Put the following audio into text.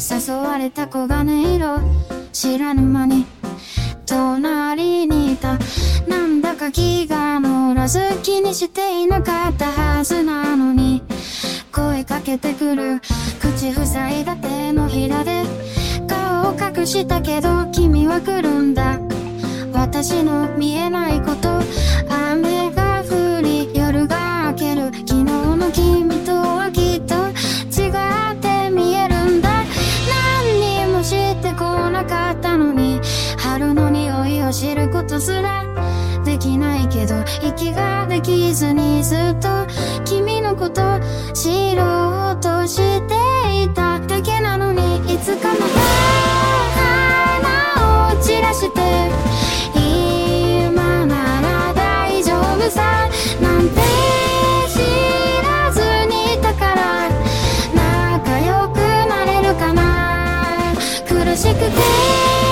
誘われた黄金色。知らぬ間に隣にいた。なんだか気が乗らず気にしていなかったはずなのに。声かけてくる。口塞いだ手のひらで。顔を隠したけど君は来るんだ。私の見えないこと。雨なかったのに春の匂いを知ることすらできないけど息ができずにずっと君のこと知ろうとしていただけなのにいつかまた花を散らして आशिक थे